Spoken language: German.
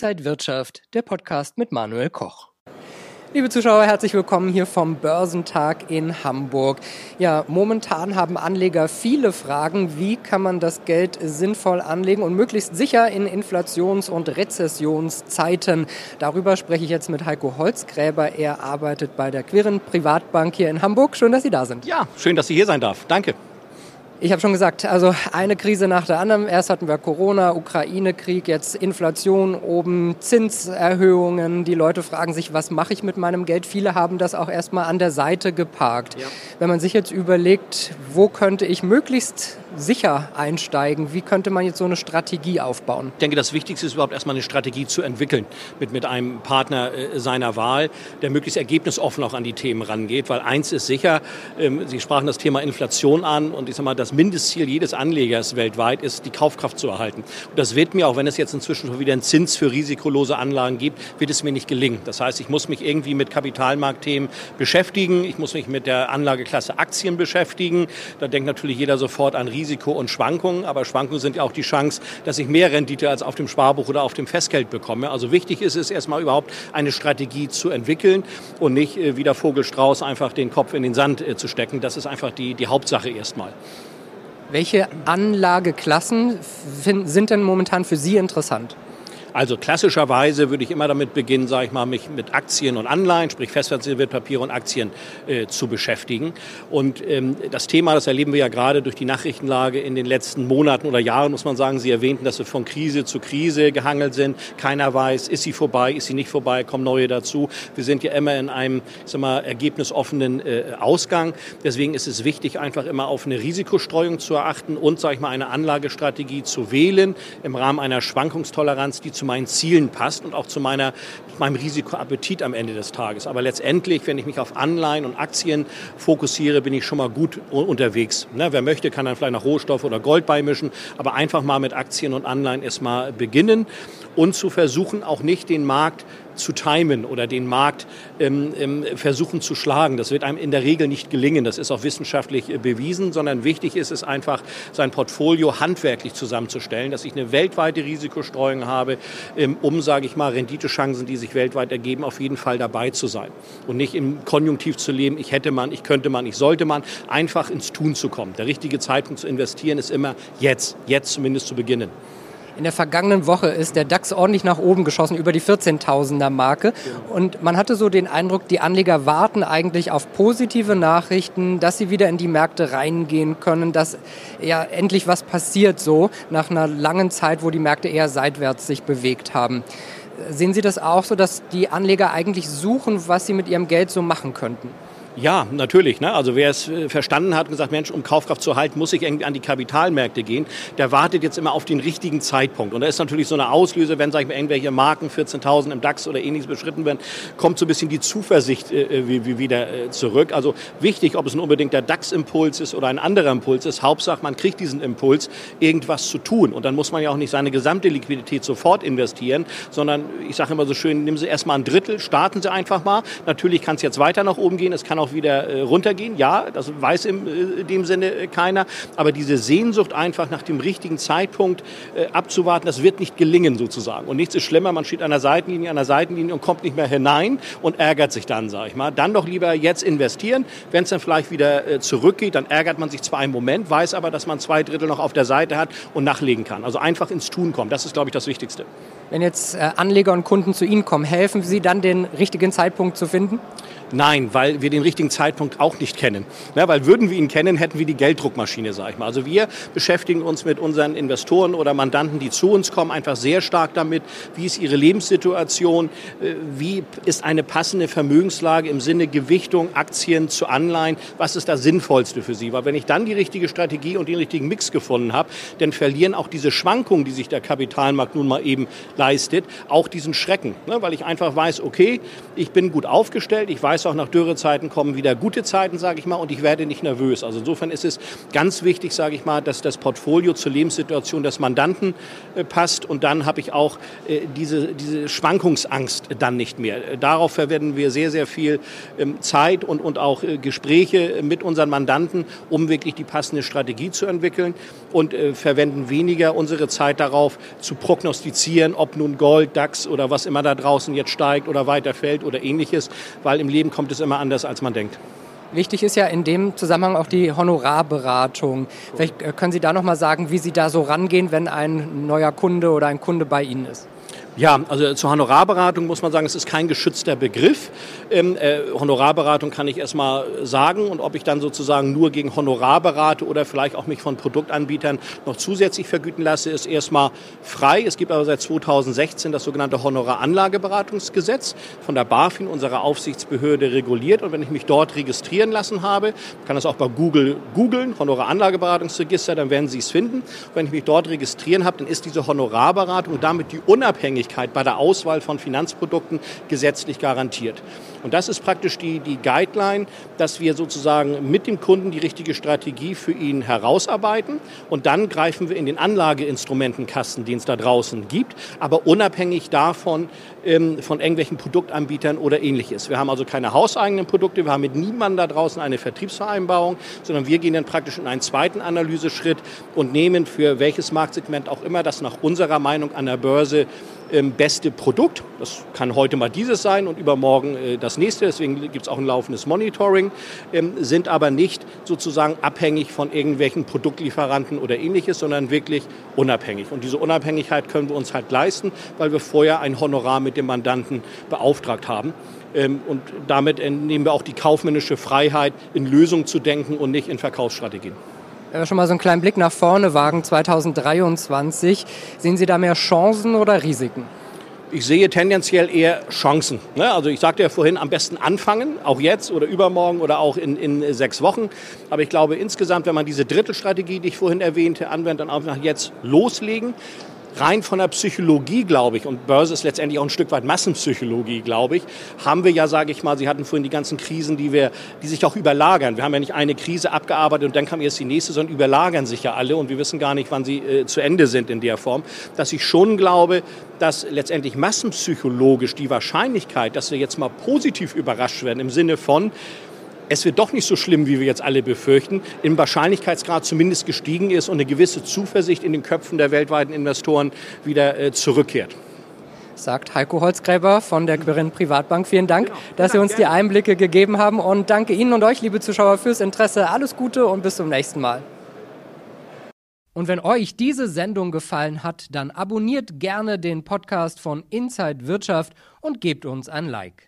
Inside Wirtschaft, der Podcast mit Manuel Koch. Liebe Zuschauer, herzlich willkommen hier vom Börsentag in Hamburg. Ja, momentan haben Anleger viele Fragen. Wie kann man das Geld sinnvoll anlegen und möglichst sicher in Inflations- und Rezessionszeiten? Darüber spreche ich jetzt mit Heiko Holzgräber. Er arbeitet bei der Quirin Privatbank hier in Hamburg. Schön, dass Sie da sind. Ja, schön, dass Sie hier sein darf. Danke. Ich habe schon gesagt, also eine Krise nach der anderen. Erst hatten wir Corona, Ukraine-Krieg, jetzt Inflation oben, Zinserhöhungen. Die Leute fragen sich, was mache ich mit meinem Geld? Viele haben das auch erstmal an der Seite geparkt. Ja. Wenn man sich jetzt überlegt, wo könnte ich möglichst sicher einsteigen, wie könnte man jetzt so eine Strategie aufbauen? Ich denke, das Wichtigste ist überhaupt erstmal eine Strategie zu entwickeln mit, mit einem Partner äh, seiner Wahl, der möglichst ergebnisoffen auch an die Themen rangeht. Weil eins ist sicher, ähm, Sie sprachen das Thema Inflation an und ich sage mal, das das Mindestziel jedes Anlegers weltweit ist, die Kaufkraft zu erhalten. Und das wird mir, auch wenn es jetzt inzwischen schon wieder einen Zins für risikolose Anlagen gibt, wird es mir nicht gelingen. Das heißt, ich muss mich irgendwie mit Kapitalmarktthemen beschäftigen. Ich muss mich mit der Anlageklasse Aktien beschäftigen. Da denkt natürlich jeder sofort an Risiko und Schwankungen. Aber Schwankungen sind ja auch die Chance, dass ich mehr Rendite als auf dem Sparbuch oder auf dem Festgeld bekomme. Also wichtig ist es erstmal überhaupt eine Strategie zu entwickeln und nicht äh, wie der Vogelstrauß einfach den Kopf in den Sand äh, zu stecken. Das ist einfach die, die Hauptsache erstmal. Welche Anlageklassen sind denn momentan für Sie interessant? Also klassischerweise würde ich immer damit beginnen, sage ich mal, mich mit Aktien und Anleihen, sprich Festwertpapiere und Aktien äh, zu beschäftigen. Und ähm, das Thema, das erleben wir ja gerade durch die Nachrichtenlage in den letzten Monaten oder Jahren, muss man sagen. Sie erwähnten, dass wir von Krise zu Krise gehangelt sind. Keiner weiß, ist sie vorbei, ist sie nicht vorbei, kommen neue dazu. Wir sind ja immer in einem, sag mal, ergebnisoffenen äh, Ausgang. Deswegen ist es wichtig, einfach immer auf eine Risikostreuung zu erachten und, sage ich mal, eine Anlagestrategie zu wählen im Rahmen einer Schwankungstoleranz, die zum meinen Zielen passt und auch zu meiner, meinem Risikoappetit am Ende des Tages. Aber letztendlich, wenn ich mich auf Anleihen und Aktien fokussiere, bin ich schon mal gut unterwegs. Ne, wer möchte, kann dann vielleicht noch Rohstoff oder Gold beimischen, aber einfach mal mit Aktien und Anleihen erstmal beginnen und zu versuchen, auch nicht den Markt zu timen oder den Markt ähm, ähm, versuchen zu schlagen. Das wird einem in der Regel nicht gelingen. Das ist auch wissenschaftlich äh, bewiesen, sondern wichtig ist es einfach, sein Portfolio handwerklich zusammenzustellen, dass ich eine weltweite Risikostreuung habe, ähm, um, sage ich mal, Renditechancen, die sich weltweit ergeben, auf jeden Fall dabei zu sein. Und nicht im Konjunktiv zu leben, ich hätte man, ich könnte man, ich sollte man, einfach ins Tun zu kommen. Der richtige Zeitpunkt zu investieren ist immer jetzt, jetzt zumindest zu beginnen. In der vergangenen Woche ist der DAX ordentlich nach oben geschossen, über die 14.000er Marke. Und man hatte so den Eindruck, die Anleger warten eigentlich auf positive Nachrichten, dass sie wieder in die Märkte reingehen können, dass ja endlich was passiert so nach einer langen Zeit, wo die Märkte eher seitwärts sich bewegt haben. Sehen Sie das auch so, dass die Anleger eigentlich suchen, was sie mit ihrem Geld so machen könnten? Ja, natürlich. Ne? Also wer es äh, verstanden hat und gesagt, Mensch, um Kaufkraft zu halten, muss ich irgendwie an die Kapitalmärkte gehen, der wartet jetzt immer auf den richtigen Zeitpunkt. Und da ist natürlich so eine Auslöse, wenn, sag ich mal, irgendwelche Marken, 14.000 im DAX oder ähnliches beschritten werden, kommt so ein bisschen die Zuversicht äh, äh wie, wie wieder äh, zurück. Also wichtig, ob es nun unbedingt der DAX-Impuls ist oder ein anderer Impuls ist, Hauptsache, man kriegt diesen Impuls, irgendwas zu tun. Und dann muss man ja auch nicht seine gesamte Liquidität sofort investieren, sondern ich sage immer so schön, nehmen Sie erstmal ein Drittel, starten Sie einfach mal. Natürlich kann es jetzt weiter nach oben gehen, es kann auch auch wieder äh, runtergehen. Ja, das weiß in äh, dem Sinne äh, keiner. Aber diese Sehnsucht einfach nach dem richtigen Zeitpunkt abzuwarten, das wird nicht gelingen sozusagen. Und nichts ist schlimmer, man steht an der Seitenlinie, an der Seitenlinie und kommt nicht mehr hinein und ärgert sich dann, sage ich mal. Dann doch lieber jetzt investieren. Wenn es dann vielleicht wieder zurückgeht, dann ärgert man sich zwar einen Moment, weiß aber, dass man zwei Drittel noch auf der Seite hat und nachlegen kann. Also einfach ins Tun kommen. Das ist, glaube ich, das Wichtigste. Wenn jetzt Anleger und Kunden zu Ihnen kommen, helfen Sie dann, den richtigen Zeitpunkt zu finden? Nein, weil wir den richtigen Zeitpunkt auch nicht kennen. Ja, weil würden wir ihn kennen, hätten wir die Gelddruckmaschine, sage ich mal. Also wir beschäftigen uns mit unseren Investoren oder Mandanten, die zu uns kommen, einfach sehr stark damit, wie ist ihre Lebenssituation, äh, wie ist eine passende Vermögenslage im Sinne Gewichtung, Aktien zu Anleihen, was ist das Sinnvollste für sie. Weil wenn ich dann die richtige Strategie und den richtigen Mix gefunden habe, dann verlieren auch diese Schwankungen, die sich der Kapitalmarkt nun mal eben leistet, auch diesen Schrecken. Ne? Weil ich einfach weiß, okay, ich bin gut aufgestellt, ich weiß, weiß auch, nach Dürrezeiten kommen wieder gute Zeiten, sage ich mal, und ich werde nicht nervös. Also insofern ist es ganz wichtig, sage ich mal, dass das Portfolio zur Lebenssituation des Mandanten äh, passt und dann habe ich auch äh, diese, diese Schwankungsangst dann nicht mehr. Darauf verwenden wir sehr, sehr viel ähm, Zeit und, und auch äh, Gespräche mit unseren Mandanten, um wirklich die passende Strategie zu entwickeln und äh, verwenden weniger unsere Zeit darauf zu prognostizieren, ob nun Gold, DAX oder was immer da draußen jetzt steigt oder weiter fällt oder ähnliches, weil im Leben kommt es immer anders, als man denkt. Wichtig ist ja in dem Zusammenhang auch die Honorarberatung. Vielleicht äh, können Sie da noch mal sagen, wie Sie da so rangehen, wenn ein neuer Kunde oder ein Kunde bei Ihnen ist. Ja, also zur Honorarberatung muss man sagen, es ist kein geschützter Begriff. Ähm, äh, Honorarberatung kann ich erstmal sagen und ob ich dann sozusagen nur gegen Honorar berate oder vielleicht auch mich von Produktanbietern noch zusätzlich vergüten lasse, ist erstmal frei. Es gibt aber seit 2016 das sogenannte Honoraranlageberatungsgesetz von der BaFin, unserer Aufsichtsbehörde, reguliert. Und wenn ich mich dort registrieren lassen habe, kann das auch bei Google googeln, Honoraranlageberatungsregister, dann werden Sie es finden. Und wenn ich mich dort registrieren habe, dann ist diese Honorarberatung und damit die Unabhängigkeit Unabhängigkeit bei der Auswahl von Finanzprodukten gesetzlich garantiert. Und das ist praktisch die, die Guideline, dass wir sozusagen mit dem Kunden die richtige Strategie für ihn herausarbeiten und dann greifen wir in den Anlageinstrumentenkasten, den es da draußen gibt, aber unabhängig davon ähm, von irgendwelchen Produktanbietern oder ähnliches. Wir haben also keine hauseigenen Produkte, wir haben mit niemandem da draußen eine Vertriebsvereinbarung, sondern wir gehen dann praktisch in einen zweiten Analyseschritt und nehmen für welches Marktsegment auch immer das nach unserer Meinung an der Börse beste Produkt. Das kann heute mal dieses sein und übermorgen äh, das nächste. Deswegen gibt es auch ein laufendes Monitoring, ähm, sind aber nicht sozusagen abhängig von irgendwelchen Produktlieferanten oder ähnliches, sondern wirklich unabhängig. Und diese Unabhängigkeit können wir uns halt leisten, weil wir vorher ein Honorar mit dem Mandanten beauftragt haben. Ähm, und damit nehmen wir auch die kaufmännische Freiheit, in Lösungen zu denken und nicht in Verkaufsstrategien. Wenn wir schon mal so einen kleinen Blick nach vorne wagen, 2023, sehen Sie da mehr Chancen oder Risiken? Ich sehe tendenziell eher Chancen. Ne? Also ich sagte ja vorhin, am besten anfangen, auch jetzt oder übermorgen oder auch in, in sechs Wochen. Aber ich glaube insgesamt, wenn man diese Drittelstrategie, die ich vorhin erwähnte, anwendet, dann einfach jetzt loslegen rein von der Psychologie, glaube ich, und Börse ist letztendlich auch ein Stück weit Massenpsychologie, glaube ich, haben wir ja, sage ich mal, Sie hatten vorhin die ganzen Krisen, die wir, die sich auch überlagern. Wir haben ja nicht eine Krise abgearbeitet und dann kam erst die nächste, sondern überlagern sich ja alle und wir wissen gar nicht, wann sie äh, zu Ende sind in der Form. Dass ich schon glaube, dass letztendlich massenpsychologisch die Wahrscheinlichkeit, dass wir jetzt mal positiv überrascht werden im Sinne von, es wird doch nicht so schlimm, wie wir jetzt alle befürchten, im Wahrscheinlichkeitsgrad zumindest gestiegen ist und eine gewisse Zuversicht in den Köpfen der weltweiten Investoren wieder äh, zurückkehrt sagt Heiko Holzgräber von der Quirin Privatbank. Vielen Dank, genau. dass Sie uns die Einblicke gegeben haben und danke Ihnen und euch, liebe Zuschauer, fürs Interesse. Alles Gute und bis zum nächsten Mal. Und wenn euch diese Sendung gefallen hat, dann abonniert gerne den Podcast von Inside Wirtschaft und gebt uns ein Like.